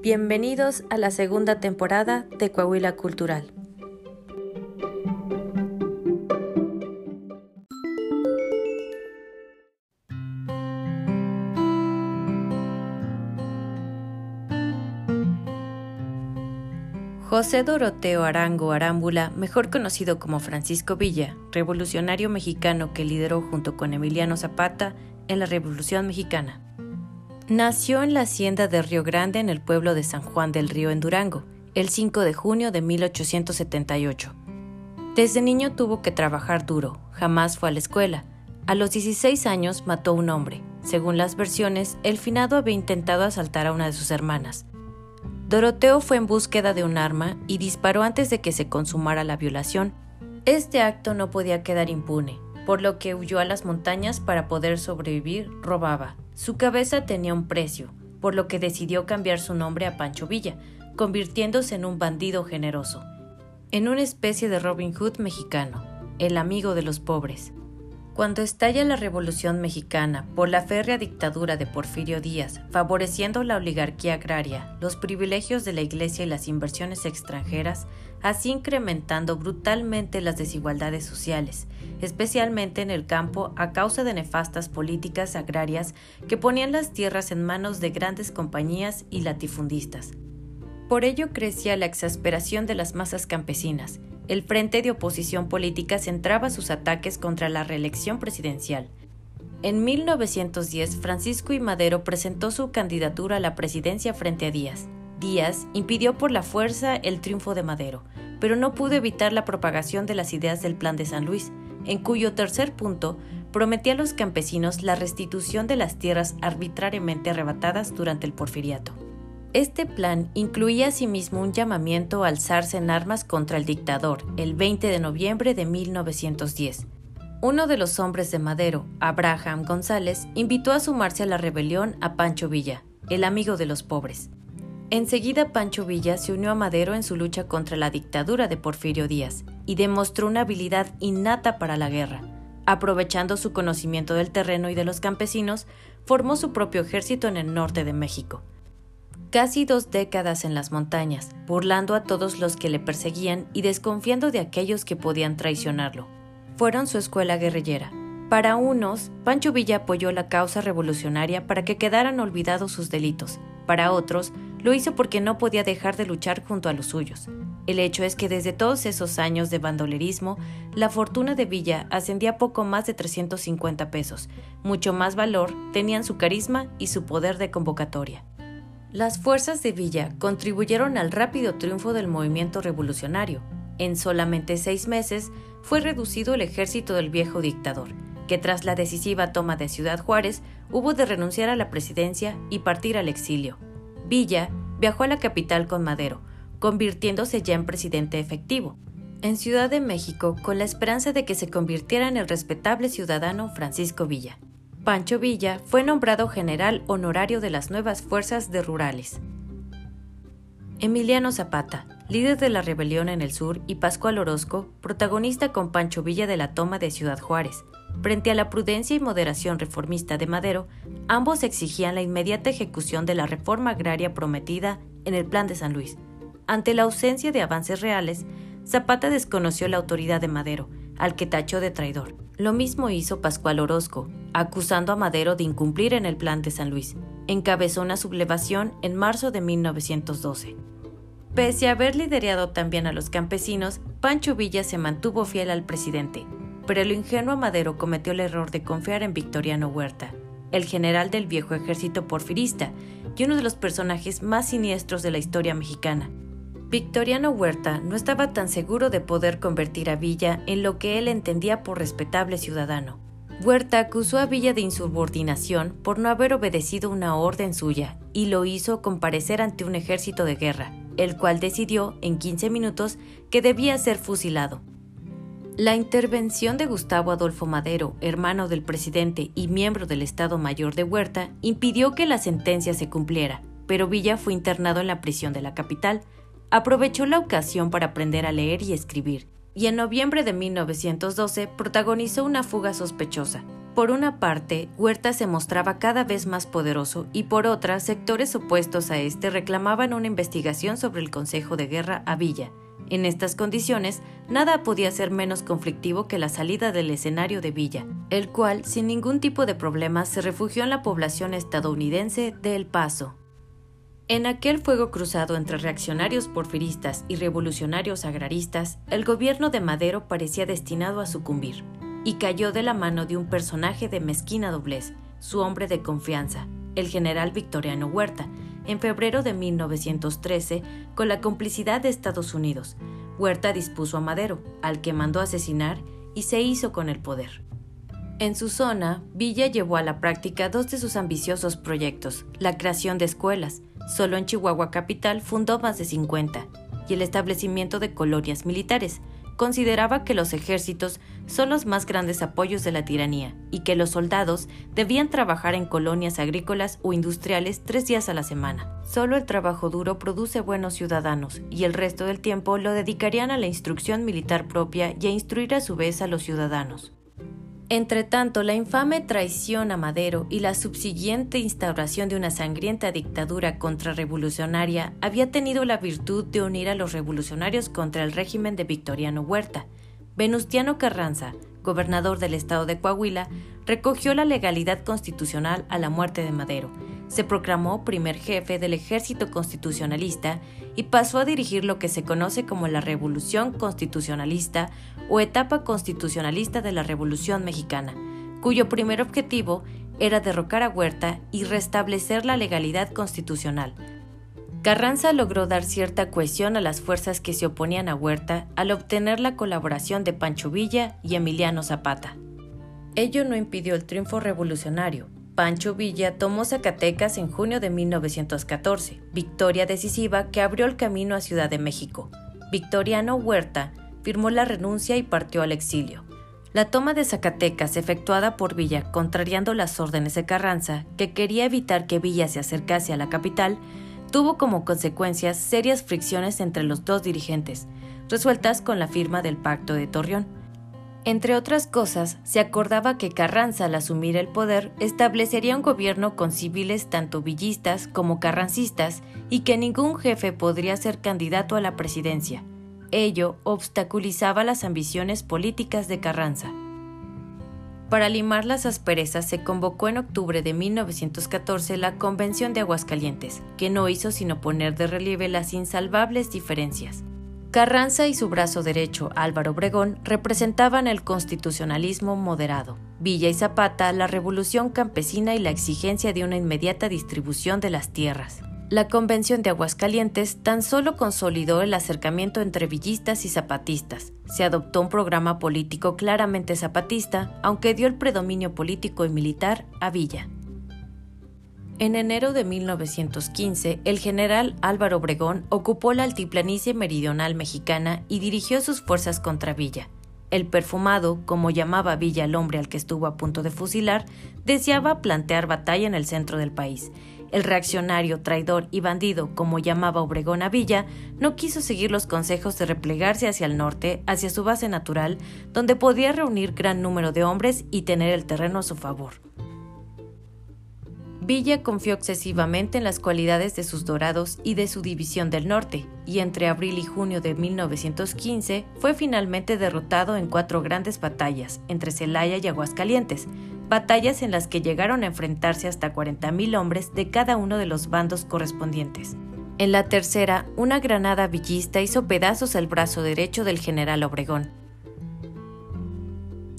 Bienvenidos a la segunda temporada de Coahuila Cultural. José Doroteo Arango Arámbula, mejor conocido como Francisco Villa, revolucionario mexicano que lideró junto con Emiliano Zapata en la Revolución Mexicana. Nació en la hacienda de Río Grande en el pueblo de San Juan del Río en Durango, el 5 de junio de 1878. Desde niño tuvo que trabajar duro, jamás fue a la escuela. A los 16 años mató un hombre. Según las versiones, el finado había intentado asaltar a una de sus hermanas, Doroteo fue en búsqueda de un arma y disparó antes de que se consumara la violación. Este acto no podía quedar impune, por lo que huyó a las montañas para poder sobrevivir, robaba. Su cabeza tenía un precio, por lo que decidió cambiar su nombre a Pancho Villa, convirtiéndose en un bandido generoso, en una especie de Robin Hood mexicano, el amigo de los pobres. Cuando estalla la Revolución Mexicana por la férrea dictadura de Porfirio Díaz, favoreciendo la oligarquía agraria, los privilegios de la Iglesia y las inversiones extranjeras, así incrementando brutalmente las desigualdades sociales, especialmente en el campo a causa de nefastas políticas agrarias que ponían las tierras en manos de grandes compañías y latifundistas. Por ello crecía la exasperación de las masas campesinas, el Frente de Oposición Política centraba sus ataques contra la reelección presidencial. En 1910, Francisco I. Madero presentó su candidatura a la presidencia frente a Díaz. Díaz impidió por la fuerza el triunfo de Madero, pero no pudo evitar la propagación de las ideas del Plan de San Luis, en cuyo tercer punto prometía a los campesinos la restitución de las tierras arbitrariamente arrebatadas durante el porfiriato. Este plan incluía asimismo un llamamiento a alzarse en armas contra el dictador el 20 de noviembre de 1910. Uno de los hombres de Madero, Abraham González, invitó a sumarse a la rebelión a Pancho Villa, el amigo de los pobres. Enseguida Pancho Villa se unió a Madero en su lucha contra la dictadura de Porfirio Díaz y demostró una habilidad innata para la guerra. Aprovechando su conocimiento del terreno y de los campesinos, formó su propio ejército en el norte de México casi dos décadas en las montañas, burlando a todos los que le perseguían y desconfiando de aquellos que podían traicionarlo. Fueron su escuela guerrillera. Para unos, Pancho Villa apoyó la causa revolucionaria para que quedaran olvidados sus delitos. Para otros, lo hizo porque no podía dejar de luchar junto a los suyos. El hecho es que desde todos esos años de bandolerismo, la fortuna de Villa ascendía a poco más de 350 pesos. Mucho más valor tenían su carisma y su poder de convocatoria. Las fuerzas de Villa contribuyeron al rápido triunfo del movimiento revolucionario. En solamente seis meses fue reducido el ejército del viejo dictador, que tras la decisiva toma de Ciudad Juárez hubo de renunciar a la presidencia y partir al exilio. Villa viajó a la capital con Madero, convirtiéndose ya en presidente efectivo. En Ciudad de México, con la esperanza de que se convirtiera en el respetable ciudadano Francisco Villa. Pancho Villa fue nombrado general honorario de las nuevas fuerzas de rurales. Emiliano Zapata, líder de la rebelión en el sur, y Pascual Orozco, protagonista con Pancho Villa de la toma de Ciudad Juárez. Frente a la prudencia y moderación reformista de Madero, ambos exigían la inmediata ejecución de la reforma agraria prometida en el Plan de San Luis. Ante la ausencia de avances reales, Zapata desconoció la autoridad de Madero, al que tachó de traidor. Lo mismo hizo Pascual Orozco, acusando a Madero de incumplir en el plan de San Luis. Encabezó una sublevación en marzo de 1912. Pese a haber liderado también a los campesinos, Pancho Villa se mantuvo fiel al presidente, pero el ingenuo Madero cometió el error de confiar en Victoriano Huerta, el general del viejo ejército porfirista y uno de los personajes más siniestros de la historia mexicana, Victoriano Huerta no estaba tan seguro de poder convertir a Villa en lo que él entendía por respetable ciudadano. Huerta acusó a Villa de insubordinación por no haber obedecido una orden suya y lo hizo comparecer ante un ejército de guerra, el cual decidió en 15 minutos que debía ser fusilado. La intervención de Gustavo Adolfo Madero, hermano del presidente y miembro del Estado Mayor de Huerta, impidió que la sentencia se cumpliera, pero Villa fue internado en la prisión de la capital, aprovechó la ocasión para aprender a leer y escribir, y en noviembre de 1912 protagonizó una fuga sospechosa. Por una parte, Huerta se mostraba cada vez más poderoso y por otra, sectores opuestos a este reclamaban una investigación sobre el Consejo de Guerra a Villa. En estas condiciones, nada podía ser menos conflictivo que la salida del escenario de Villa, el cual, sin ningún tipo de problemas, se refugió en la población estadounidense de El Paso. En aquel fuego cruzado entre reaccionarios porfiristas y revolucionarios agraristas, el gobierno de Madero parecía destinado a sucumbir, y cayó de la mano de un personaje de mezquina doblez, su hombre de confianza, el general Victoriano Huerta, en febrero de 1913, con la complicidad de Estados Unidos. Huerta dispuso a Madero, al que mandó asesinar, y se hizo con el poder. En su zona, Villa llevó a la práctica dos de sus ambiciosos proyectos, la creación de escuelas, solo en Chihuahua capital fundó más de 50, y el establecimiento de colonias militares, consideraba que los ejércitos son los más grandes apoyos de la tiranía y que los soldados debían trabajar en colonias agrícolas o industriales tres días a la semana. Solo el trabajo duro produce buenos ciudadanos y el resto del tiempo lo dedicarían a la instrucción militar propia y a instruir a su vez a los ciudadanos. Entretanto, la infame traición a Madero y la subsiguiente instauración de una sangrienta dictadura contrarrevolucionaria había tenido la virtud de unir a los revolucionarios contra el régimen de Victoriano Huerta. Venustiano Carranza, gobernador del estado de Coahuila, recogió la legalidad constitucional a la muerte de Madero, se proclamó primer jefe del ejército constitucionalista y pasó a dirigir lo que se conoce como la Revolución Constitucionalista o etapa constitucionalista de la Revolución Mexicana, cuyo primer objetivo era derrocar a Huerta y restablecer la legalidad constitucional. Carranza logró dar cierta cohesión a las fuerzas que se oponían a Huerta al obtener la colaboración de Pancho Villa y Emiliano Zapata. Ello no impidió el triunfo revolucionario, Pancho Villa tomó Zacatecas en junio de 1914, victoria decisiva que abrió el camino a Ciudad de México. Victoriano Huerta firmó la renuncia y partió al exilio. La toma de Zacatecas, efectuada por Villa contrariando las órdenes de Carranza, que quería evitar que Villa se acercase a la capital, tuvo como consecuencias serias fricciones entre los dos dirigentes, resueltas con la firma del Pacto de Torreón. Entre otras cosas, se acordaba que Carranza al asumir el poder establecería un gobierno con civiles tanto villistas como carrancistas y que ningún jefe podría ser candidato a la presidencia. Ello obstaculizaba las ambiciones políticas de Carranza. Para limar las asperezas se convocó en octubre de 1914 la Convención de Aguascalientes, que no hizo sino poner de relieve las insalvables diferencias. Carranza y su brazo derecho, Álvaro Obregón, representaban el constitucionalismo moderado. Villa y Zapata, la revolución campesina y la exigencia de una inmediata distribución de las tierras. La Convención de Aguascalientes tan solo consolidó el acercamiento entre villistas y zapatistas. Se adoptó un programa político claramente zapatista, aunque dio el predominio político y militar a Villa. En enero de 1915, el general Álvaro Obregón ocupó la altiplanicie meridional mexicana y dirigió sus fuerzas contra Villa. El perfumado, como llamaba Villa al hombre al que estuvo a punto de fusilar, deseaba plantear batalla en el centro del país. El reaccionario, traidor y bandido, como llamaba Obregón a Villa, no quiso seguir los consejos de replegarse hacia el norte, hacia su base natural, donde podía reunir gran número de hombres y tener el terreno a su favor. Villa confió excesivamente en las cualidades de sus dorados y de su división del norte, y entre abril y junio de 1915 fue finalmente derrotado en cuatro grandes batallas entre Celaya y Aguascalientes, batallas en las que llegaron a enfrentarse hasta 40.000 hombres de cada uno de los bandos correspondientes. En la tercera, una granada villista hizo pedazos el brazo derecho del general Obregón,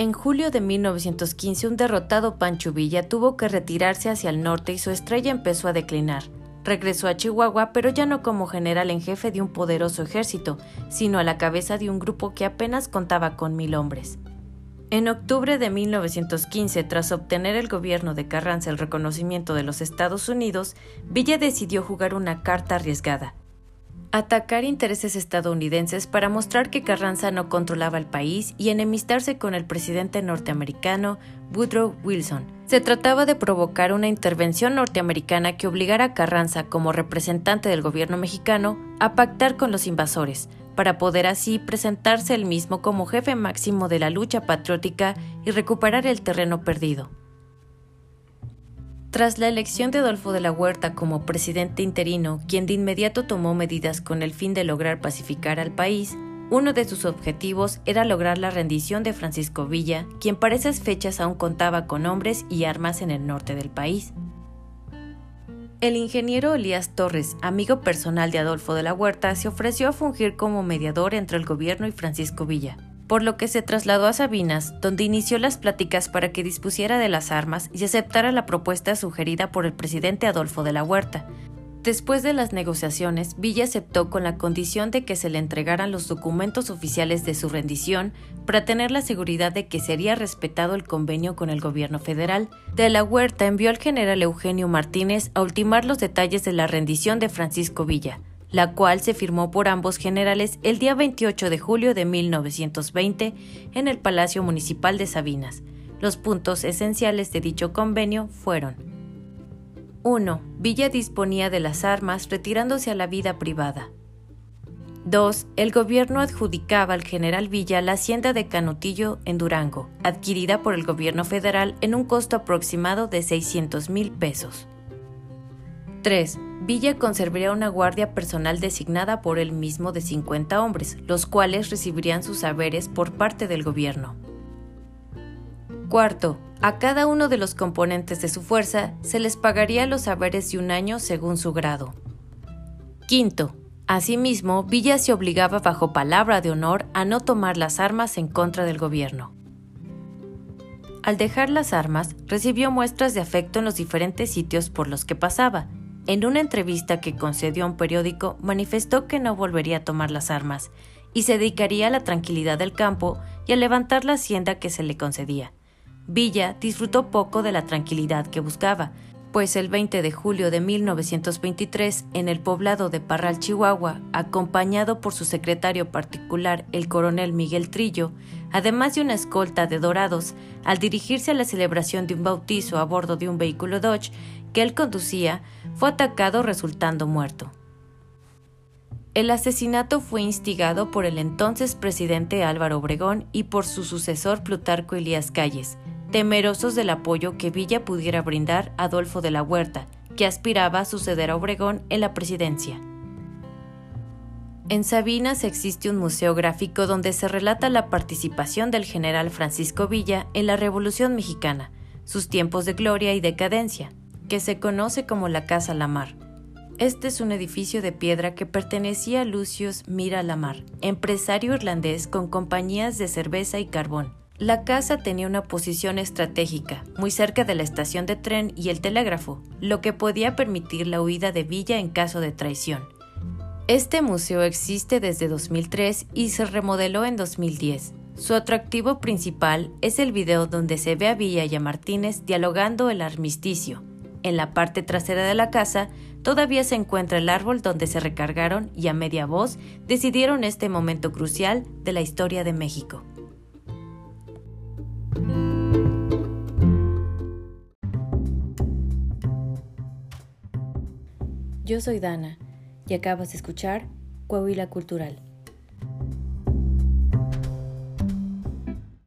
en julio de 1915, un derrotado Pancho Villa tuvo que retirarse hacia el norte y su estrella empezó a declinar. Regresó a Chihuahua, pero ya no como general en jefe de un poderoso ejército, sino a la cabeza de un grupo que apenas contaba con mil hombres. En octubre de 1915, tras obtener el gobierno de Carranza el reconocimiento de los Estados Unidos, Villa decidió jugar una carta arriesgada atacar intereses estadounidenses para mostrar que Carranza no controlaba el país y enemistarse con el presidente norteamericano Woodrow Wilson. Se trataba de provocar una intervención norteamericana que obligara a Carranza, como representante del gobierno mexicano, a pactar con los invasores, para poder así presentarse él mismo como jefe máximo de la lucha patriótica y recuperar el terreno perdido. Tras la elección de Adolfo de la Huerta como presidente interino, quien de inmediato tomó medidas con el fin de lograr pacificar al país, uno de sus objetivos era lograr la rendición de Francisco Villa, quien para esas fechas aún contaba con hombres y armas en el norte del país. El ingeniero Elías Torres, amigo personal de Adolfo de la Huerta, se ofreció a fungir como mediador entre el gobierno y Francisco Villa, por lo que se trasladó a Sabinas, donde inició las pláticas para que dispusiera de las armas y aceptara la propuesta sugerida por el presidente Adolfo de la Huerta, Después de las negociaciones, Villa aceptó con la condición de que se le entregaran los documentos oficiales de su rendición para tener la seguridad de que sería respetado el convenio con el gobierno federal. De la Huerta envió al general Eugenio Martínez a ultimar los detalles de la rendición de Francisco Villa, la cual se firmó por ambos generales el día 28 de julio de 1920 en el Palacio Municipal de Sabinas. Los puntos esenciales de dicho convenio fueron 1. Villa disponía de las armas retirándose a la vida privada. 2. El gobierno adjudicaba al general Villa la hacienda de Canutillo en Durango, adquirida por el gobierno federal en un costo aproximado de 600 mil pesos. 3. Villa conservaría una guardia personal designada por él mismo de 50 hombres, los cuales recibirían sus saberes por parte del gobierno. Cuarto, a cada uno de los componentes de su fuerza se les pagaría los saberes de un año según su grado. Quinto, asimismo, Villa se obligaba bajo palabra de honor a no tomar las armas en contra del gobierno. Al dejar las armas, recibió muestras de afecto en los diferentes sitios por los que pasaba. En una entrevista que concedió a un periódico, manifestó que no volvería a tomar las armas y se dedicaría a la tranquilidad del campo y a levantar la hacienda que se le concedía. Villa disfrutó poco de la tranquilidad que buscaba, pues el 20 de julio de 1923, en el poblado de Parral, Chihuahua, acompañado por su secretario particular, el coronel Miguel Trillo, además de una escolta de dorados, al dirigirse a la celebración de un bautizo a bordo de un vehículo Dodge que él conducía, fue atacado resultando muerto. El asesinato fue instigado por el entonces presidente Álvaro Obregón y por su sucesor Plutarco Elías Calles, temerosos del apoyo que Villa pudiera brindar a Adolfo de la Huerta, que aspiraba a suceder a Obregón en la presidencia. En Sabinas existe un museo gráfico donde se relata la participación del general Francisco Villa en la Revolución Mexicana, sus tiempos de gloria y decadencia, que se conoce como la Casa Lamar. Este es un edificio de piedra que pertenecía a Lucius Mira Lamar, empresario irlandés con compañías de cerveza y carbón, la casa tenía una posición estratégica, muy cerca de la estación de tren y el telégrafo, lo que podía permitir la huida de Villa en caso de traición. Este museo existe desde 2003 y se remodeló en 2010. Su atractivo principal es el video donde se ve a Villa y a Martínez dialogando el armisticio. En la parte trasera de la casa todavía se encuentra el árbol donde se recargaron y a media voz decidieron este momento crucial de la historia de México. Yo soy Dana y acabas de escuchar Coahuila Cultural.